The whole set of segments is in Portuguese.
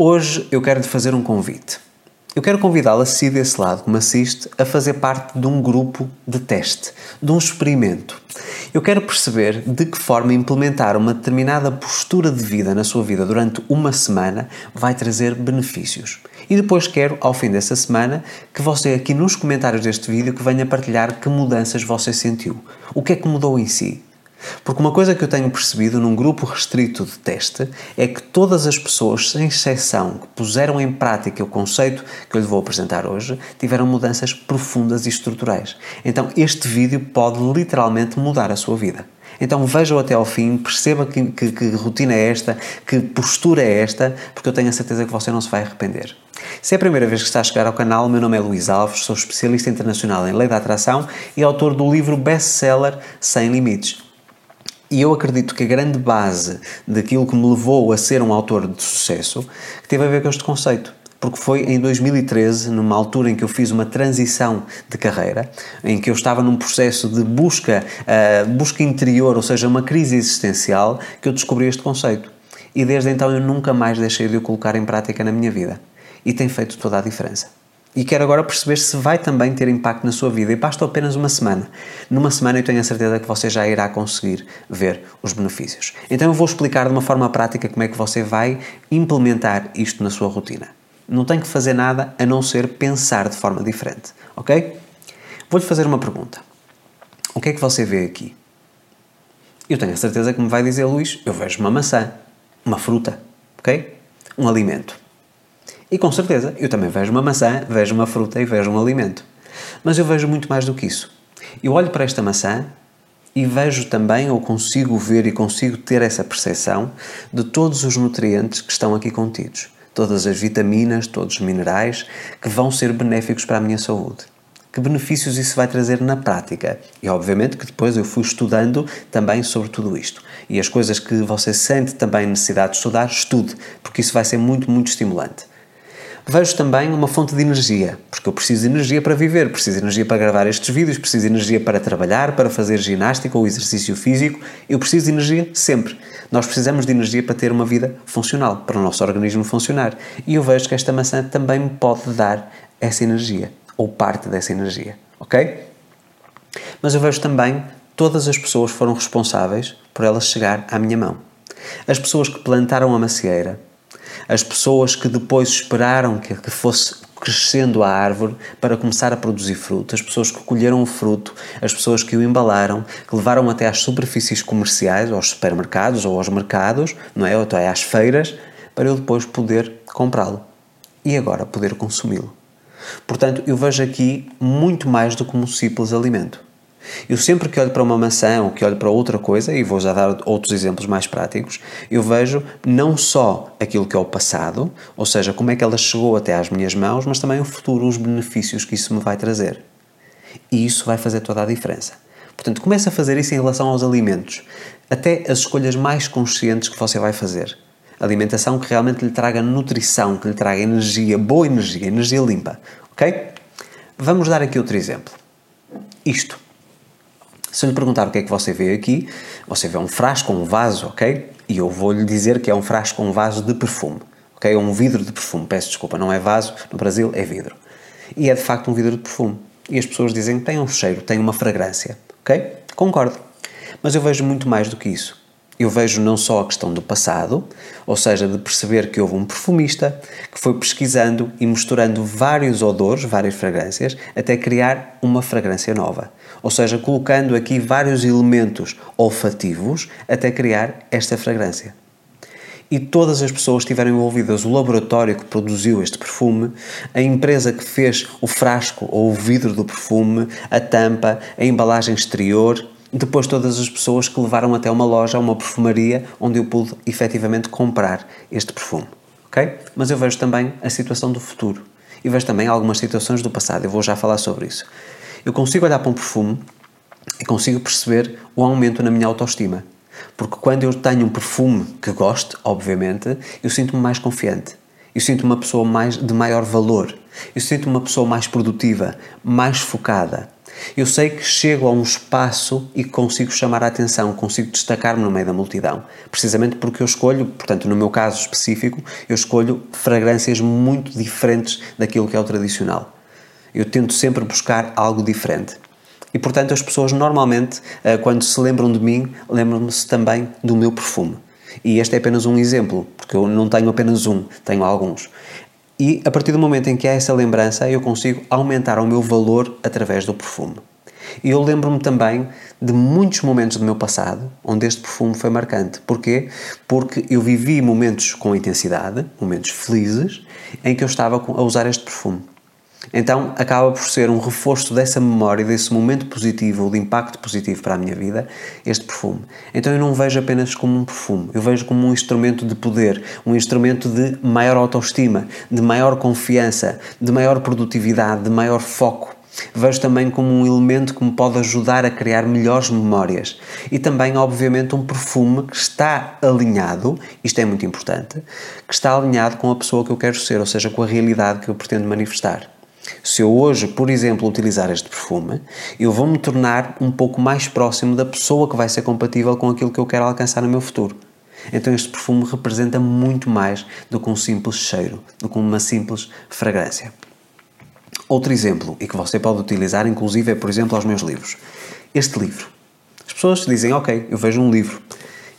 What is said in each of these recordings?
Hoje eu quero te fazer um convite. Eu quero convidá-la, se desse lado me assiste, a fazer parte de um grupo de teste, de um experimento. Eu quero perceber de que forma implementar uma determinada postura de vida na sua vida durante uma semana vai trazer benefícios. E depois quero, ao fim dessa semana, que você aqui nos comentários deste vídeo que venha partilhar que mudanças você sentiu. O que é que mudou em si? Porque uma coisa que eu tenho percebido num grupo restrito de teste é que todas as pessoas, sem exceção, que puseram em prática o conceito que eu lhe vou apresentar hoje, tiveram mudanças profundas e estruturais. Então, este vídeo pode literalmente mudar a sua vida. Então veja-o até ao fim, perceba que, que, que, rotina é esta, que postura é esta, porque eu tenho a certeza que você não se vai arrepender. Se é a primeira vez que está a chegar ao canal, meu nome é Luís Alves, sou especialista internacional em lei da atração e autor do livro best-seller Sem Limites. E eu acredito que a grande base daquilo que me levou a ser um autor de sucesso teve a ver com este conceito. Porque foi em 2013, numa altura em que eu fiz uma transição de carreira, em que eu estava num processo de busca, uh, busca interior, ou seja, uma crise existencial, que eu descobri este conceito. E desde então eu nunca mais deixei de o colocar em prática na minha vida. E tem feito toda a diferença. E quero agora perceber se vai também ter impacto na sua vida. E basta apenas uma semana. Numa semana eu tenho a certeza que você já irá conseguir ver os benefícios. Então eu vou explicar de uma forma prática como é que você vai implementar isto na sua rotina. Não tem que fazer nada a não ser pensar de forma diferente, ok? Vou-lhe fazer uma pergunta. O que é que você vê aqui? Eu tenho a certeza que me vai dizer, Luís, eu vejo uma maçã, uma fruta, ok? Um alimento. E com certeza, eu também vejo uma maçã, vejo uma fruta e vejo um alimento. Mas eu vejo muito mais do que isso. Eu olho para esta maçã e vejo também, ou consigo ver e consigo ter essa percepção de todos os nutrientes que estão aqui contidos. Todas as vitaminas, todos os minerais que vão ser benéficos para a minha saúde. Que benefícios isso vai trazer na prática? E obviamente que depois eu fui estudando também sobre tudo isto. E as coisas que você sente também necessidade de estudar, estude, porque isso vai ser muito, muito estimulante. Vejo também uma fonte de energia, porque eu preciso de energia para viver, preciso de energia para gravar estes vídeos, preciso de energia para trabalhar, para fazer ginástica ou exercício físico. Eu preciso de energia sempre. Nós precisamos de energia para ter uma vida funcional, para o nosso organismo funcionar. E eu vejo que esta maçã também me pode dar essa energia, ou parte dessa energia, ok? Mas eu vejo também todas as pessoas foram responsáveis por ela chegar à minha mão. As pessoas que plantaram a macieira, as pessoas que depois esperaram que, que fosse crescendo a árvore para começar a produzir fruto, as pessoas que colheram o fruto, as pessoas que o embalaram, que levaram até às superfícies comerciais, aos supermercados ou aos mercados, não é? ou até às feiras, para eu depois poder comprá-lo e agora poder consumi-lo. Portanto, eu vejo aqui muito mais do que um simples alimento. Eu sempre que olho para uma maçã ou que olho para outra coisa, e vou já dar outros exemplos mais práticos, eu vejo não só aquilo que é o passado, ou seja, como é que ela chegou até às minhas mãos, mas também o futuro, os benefícios que isso me vai trazer. E isso vai fazer toda a diferença. Portanto, comece a fazer isso em relação aos alimentos, até as escolhas mais conscientes que você vai fazer. Alimentação que realmente lhe traga nutrição, que lhe traga energia, boa energia, energia limpa. Ok? Vamos dar aqui outro exemplo. Isto. Se eu lhe perguntar o que é que você vê aqui, você vê um frasco, um vaso, ok? E eu vou-lhe dizer que é um frasco, um vaso de perfume, ok? É um vidro de perfume, peço desculpa, não é vaso, no Brasil é vidro. E é de facto um vidro de perfume. E as pessoas dizem que tem um cheiro, tem uma fragrância, ok? Concordo. Mas eu vejo muito mais do que isso eu vejo não só a questão do passado, ou seja, de perceber que houve um perfumista que foi pesquisando e misturando vários odores, várias fragrâncias, até criar uma fragrância nova. Ou seja, colocando aqui vários elementos olfativos até criar esta fragrância. E todas as pessoas estiveram envolvidas, o laboratório que produziu este perfume, a empresa que fez o frasco ou o vidro do perfume, a tampa, a embalagem exterior, depois todas as pessoas que levaram até uma loja, uma perfumaria, onde eu pude efetivamente comprar este perfume. Ok? Mas eu vejo também a situação do futuro e vejo também algumas situações do passado. Eu vou já falar sobre isso. Eu consigo olhar para um perfume e consigo perceber o aumento na minha autoestima. Porque quando eu tenho um perfume que gosto, obviamente, eu sinto-me mais confiante. Eu sinto uma pessoa mais de maior valor. Eu sinto uma pessoa mais produtiva, mais focada. Eu sei que chego a um espaço e consigo chamar a atenção, consigo destacar-me no meio da multidão, precisamente porque eu escolho, portanto, no meu caso específico, eu escolho fragrâncias muito diferentes daquilo que é o tradicional. Eu tento sempre buscar algo diferente. E portanto, as pessoas normalmente, eh, quando se lembram de mim, lembram-se também do meu perfume. E este é apenas um exemplo, porque eu não tenho apenas um, tenho alguns. E a partir do momento em que há essa lembrança, eu consigo aumentar o meu valor através do perfume. E eu lembro-me também de muitos momentos do meu passado onde este perfume foi marcante. Porquê? Porque eu vivi momentos com intensidade, momentos felizes, em que eu estava a usar este perfume. Então acaba por ser um reforço dessa memória, desse momento positivo, de impacto positivo para a minha vida, este perfume. Então eu não vejo apenas como um perfume, eu vejo como um instrumento de poder, um instrumento de maior autoestima, de maior confiança, de maior produtividade, de maior foco. Vejo também como um elemento que me pode ajudar a criar melhores memórias e também, obviamente, um perfume que está alinhado, isto é muito importante, que está alinhado com a pessoa que eu quero ser, ou seja, com a realidade que eu pretendo manifestar. Se eu hoje, por exemplo, utilizar este perfume, eu vou me tornar um pouco mais próximo da pessoa que vai ser compatível com aquilo que eu quero alcançar no meu futuro. Então este perfume representa muito mais do que um simples cheiro, do que uma simples fragrância. Outro exemplo, e que você pode utilizar, inclusive, é, por exemplo, aos meus livros. Este livro. As pessoas dizem, ok, eu vejo um livro.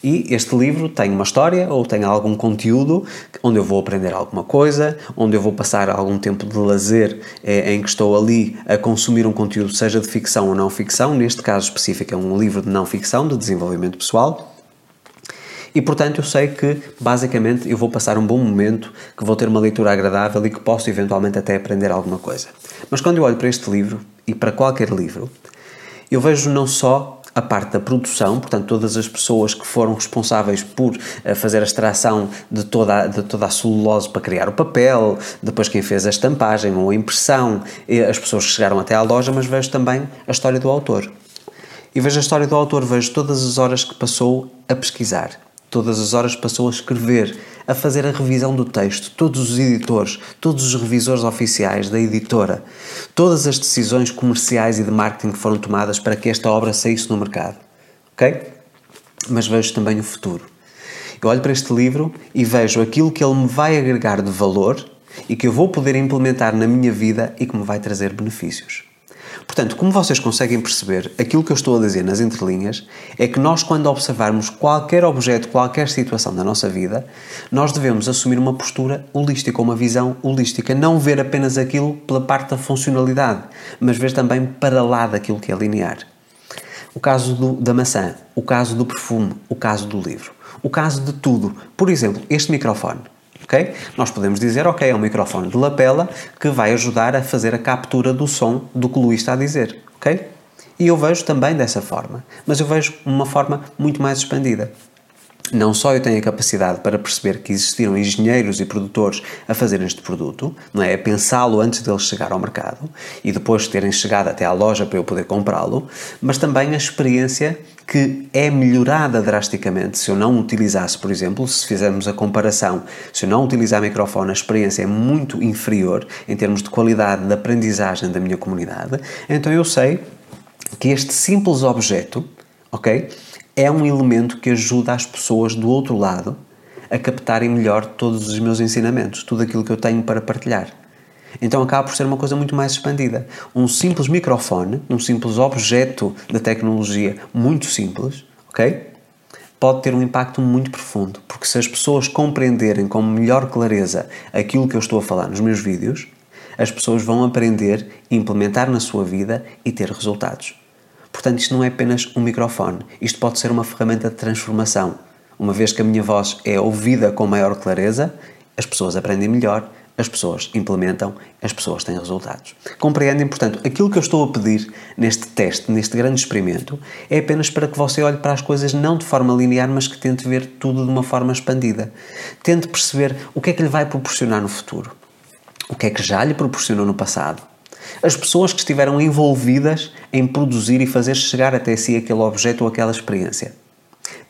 E este livro tem uma história ou tem algum conteúdo onde eu vou aprender alguma coisa, onde eu vou passar algum tempo de lazer eh, em que estou ali a consumir um conteúdo, seja de ficção ou não ficção. Neste caso específico, é um livro de não ficção, de desenvolvimento pessoal. E portanto eu sei que basicamente eu vou passar um bom momento, que vou ter uma leitura agradável e que posso eventualmente até aprender alguma coisa. Mas quando eu olho para este livro e para qualquer livro, eu vejo não só a parte da produção, portanto, todas as pessoas que foram responsáveis por uh, fazer a extração de toda, a, de toda a celulose para criar o papel, depois quem fez a estampagem ou a impressão, as pessoas que chegaram até à loja, mas vejo também a história do autor. E vejo a história do autor, vejo todas as horas que passou a pesquisar, todas as horas passou a escrever, a fazer a revisão do texto, todos os editores, todos os revisores oficiais da editora, todas as decisões comerciais e de marketing foram tomadas para que esta obra saísse no mercado. Ok? Mas vejo também o futuro. Eu olho para este livro e vejo aquilo que ele me vai agregar de valor e que eu vou poder implementar na minha vida e que me vai trazer benefícios. Portanto, como vocês conseguem perceber, aquilo que eu estou a dizer nas entrelinhas é que nós, quando observarmos qualquer objeto, qualquer situação da nossa vida, nós devemos assumir uma postura holística, uma visão holística. Não ver apenas aquilo pela parte da funcionalidade, mas ver também para lá daquilo que é linear. O caso do, da maçã, o caso do perfume, o caso do livro, o caso de tudo. Por exemplo, este microfone ok? Nós podemos dizer, ok, é um microfone de lapela que vai ajudar a fazer a captura do som do que o Luís está a dizer, ok? E eu vejo também dessa forma, mas eu vejo uma forma muito mais expandida. Não só eu tenho a capacidade para perceber que existiram engenheiros e produtores a fazer este produto, não é? A pensá-lo antes dele chegar ao mercado e depois de terem chegado até à loja para eu poder comprá-lo, mas também a experiência que é melhorada drasticamente se eu não utilizasse, por exemplo, se fizermos a comparação, se eu não utilizar microfone, a experiência é muito inferior em termos de qualidade de aprendizagem da minha comunidade, então eu sei que este simples objeto, ok? É um elemento que ajuda as pessoas do outro lado a captarem melhor todos os meus ensinamentos, tudo aquilo que eu tenho para partilhar. Então acaba por ser uma coisa muito mais expandida. Um simples microfone, um simples objeto de tecnologia muito simples, ok? Pode ter um impacto muito profundo, porque se as pessoas compreenderem com melhor clareza aquilo que eu estou a falar nos meus vídeos, as pessoas vão aprender, implementar na sua vida e ter resultados. Portanto, isto não é apenas um microfone, isto pode ser uma ferramenta de transformação. Uma vez que a minha voz é ouvida com maior clareza, as pessoas aprendem melhor, as pessoas implementam, as pessoas têm resultados. Compreendem, portanto, aquilo que eu estou a pedir neste teste, neste grande experimento, é apenas para que você olhe para as coisas não de forma linear, mas que tente ver tudo de uma forma expandida. Tente perceber o que é que lhe vai proporcionar no futuro, o que é que já lhe proporcionou no passado as pessoas que estiveram envolvidas em produzir e fazer chegar até si aquele objeto ou aquela experiência.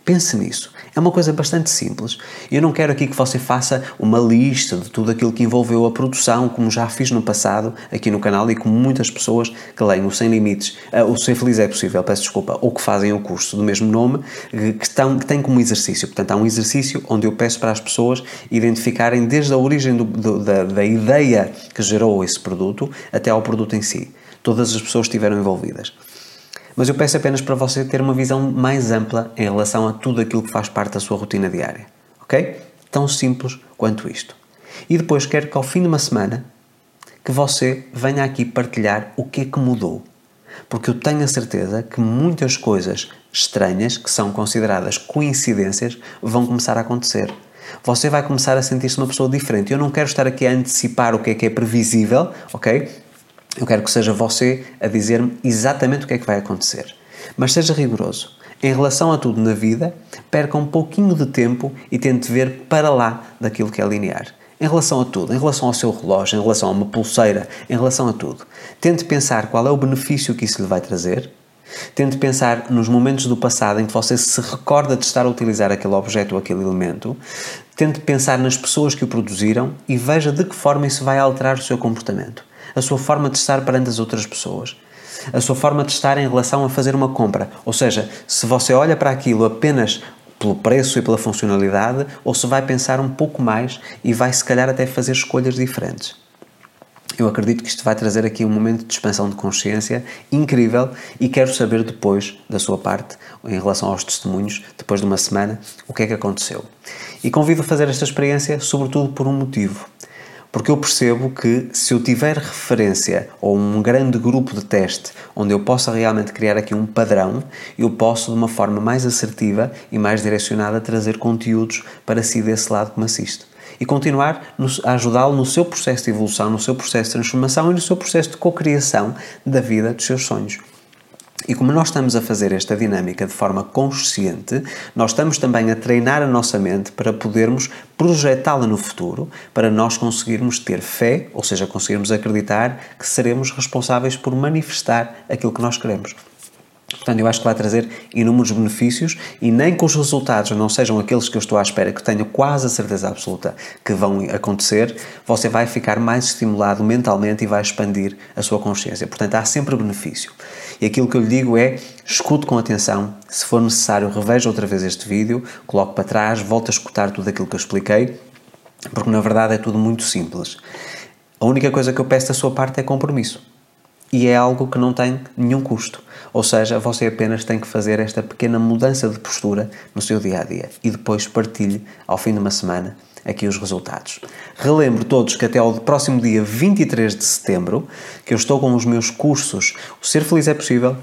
Pense nisso. É uma coisa bastante simples. Eu não quero aqui que você faça uma lista de tudo aquilo que envolveu a produção, como já fiz no passado aqui no canal e como muitas pessoas que leem o Sem Limites, uh, o Ser Feliz é Possível, peço desculpa, ou que fazem o curso do mesmo nome, que, estão, que têm como exercício. Portanto, há um exercício onde eu peço para as pessoas identificarem desde a origem do, do, da, da ideia que gerou esse produto até ao produto em si. Todas as pessoas estiveram envolvidas mas eu peço apenas para você ter uma visão mais ampla em relação a tudo aquilo que faz parte da sua rotina diária. Ok? Tão simples quanto isto. E depois quero que ao fim de uma semana que você venha aqui partilhar o que é que mudou. Porque eu tenho a certeza que muitas coisas estranhas, que são consideradas coincidências, vão começar a acontecer. Você vai começar a sentir-se uma pessoa diferente. Eu não quero estar aqui a antecipar o que é que é previsível, ok? Eu quero que seja você a dizer-me exatamente o que é que vai acontecer. Mas seja rigoroso. Em relação a tudo na vida, perca um pouquinho de tempo e tente ver para lá daquilo que é linear. Em relação a tudo, em relação ao seu relógio, em relação a uma pulseira, em relação a tudo. Tente pensar qual é o benefício que isso lhe vai trazer. Tente pensar nos momentos do passado em que você se recorda de estar a utilizar aquele objeto ou aquele elemento. Tente pensar nas pessoas que o produziram e veja de que forma isso vai alterar o seu comportamento a sua forma de estar perante as outras pessoas, a sua forma de estar em relação a fazer uma compra. Ou seja, se você olha para aquilo apenas pelo preço e pela funcionalidade, ou se vai pensar um pouco mais e vai se calhar até fazer escolhas diferentes. Eu acredito que isto vai trazer aqui um momento de expansão de consciência incrível e quero saber depois, da sua parte, em relação aos testemunhos, depois de uma semana, o que é que aconteceu. E convido a fazer esta experiência, sobretudo por um motivo. Porque eu percebo que se eu tiver referência ou um grande grupo de teste onde eu possa realmente criar aqui um padrão, eu posso de uma forma mais assertiva e mais direcionada trazer conteúdos para si desse lado que me assiste. E continuar a ajudá-lo no seu processo de evolução, no seu processo de transformação e no seu processo de cocriação da vida dos seus sonhos. E como nós estamos a fazer esta dinâmica de forma consciente, nós estamos também a treinar a nossa mente para podermos projetá-la no futuro, para nós conseguirmos ter fé, ou seja, conseguirmos acreditar que seremos responsáveis por manifestar aquilo que nós queremos. Portanto, eu acho que vai trazer inúmeros benefícios e nem que os resultados não sejam aqueles que eu estou à espera, que tenho quase a certeza absoluta que vão acontecer, você vai ficar mais estimulado mentalmente e vai expandir a sua consciência. Portanto, há sempre benefício. E aquilo que eu lhe digo é, escute com atenção, se for necessário reveja outra vez este vídeo, coloque para trás, volte a escutar tudo aquilo que eu expliquei, porque na verdade é tudo muito simples. A única coisa que eu peço da sua parte é compromisso. E é algo que não tem nenhum custo. Ou seja, você apenas tem que fazer esta pequena mudança de postura no seu dia a dia e depois partilhe ao fim de uma semana aqui os resultados. Relembro todos que até ao próximo dia 23 de setembro, que eu estou com os meus cursos O Ser Feliz é Possível,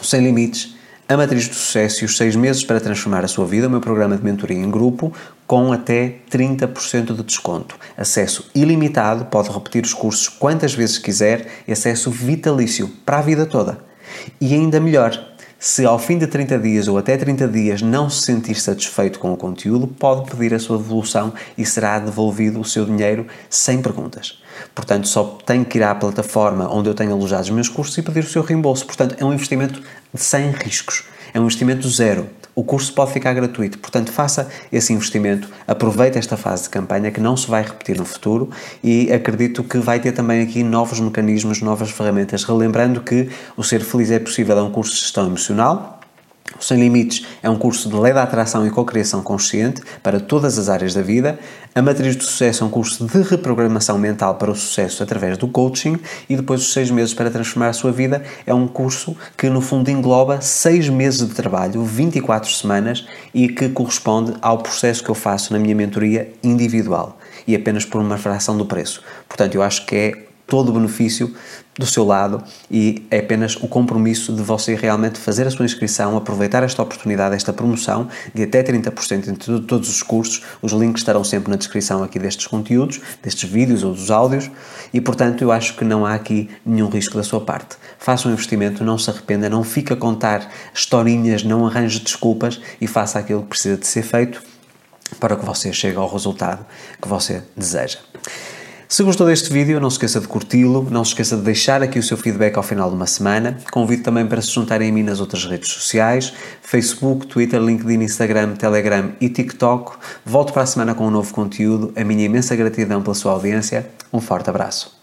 o Sem Limites, a Matriz do Sucesso e os 6 meses para transformar a sua vida, o meu programa de mentoria em grupo, com até 30% de desconto. Acesso ilimitado, pode repetir os cursos quantas vezes quiser e acesso vitalício para a vida toda. E ainda melhor, se ao fim de 30 dias ou até 30 dias não se sentir satisfeito com o conteúdo, pode pedir a sua devolução e será devolvido o seu dinheiro sem perguntas. Portanto, só tem que ir à plataforma onde eu tenho alojado os meus cursos e pedir o seu reembolso. Portanto, é um investimento sem riscos. É um investimento zero o curso pode ficar gratuito. Portanto, faça esse investimento, aproveite esta fase de campanha que não se vai repetir no futuro e acredito que vai ter também aqui novos mecanismos, novas ferramentas. Relembrando que o Ser Feliz é Possível é um curso de gestão emocional o Sem Limites é um curso de lei da atração e cocriação consciente para todas as áreas da vida. A Matriz do Sucesso é um curso de reprogramação mental para o sucesso através do coaching. E depois, os seis meses para transformar a sua vida é um curso que, no fundo, engloba seis meses de trabalho, 24 semanas, e que corresponde ao processo que eu faço na minha mentoria individual e apenas por uma fração do preço. Portanto, eu acho que é todo o benefício do seu lado e é apenas o compromisso de você realmente fazer a sua inscrição, aproveitar esta oportunidade, esta promoção de até 30% entre todos os cursos. Os links estarão sempre na descrição aqui destes conteúdos, destes vídeos ou dos áudios e, portanto, eu acho que não há aqui nenhum risco da sua parte. Faça um investimento, não se arrependa, não fique a contar historinhas, não arranje desculpas e faça aquilo que precisa de ser feito para que você chegue ao resultado que você deseja. Se gostou deste vídeo, não se esqueça de curti-lo, não se esqueça de deixar aqui o seu feedback ao final de uma semana. Convido também para se juntarem a mim nas outras redes sociais, Facebook, Twitter, LinkedIn, Instagram, Telegram e TikTok. Volto para a semana com um novo conteúdo. A minha imensa gratidão pela sua audiência. Um forte abraço.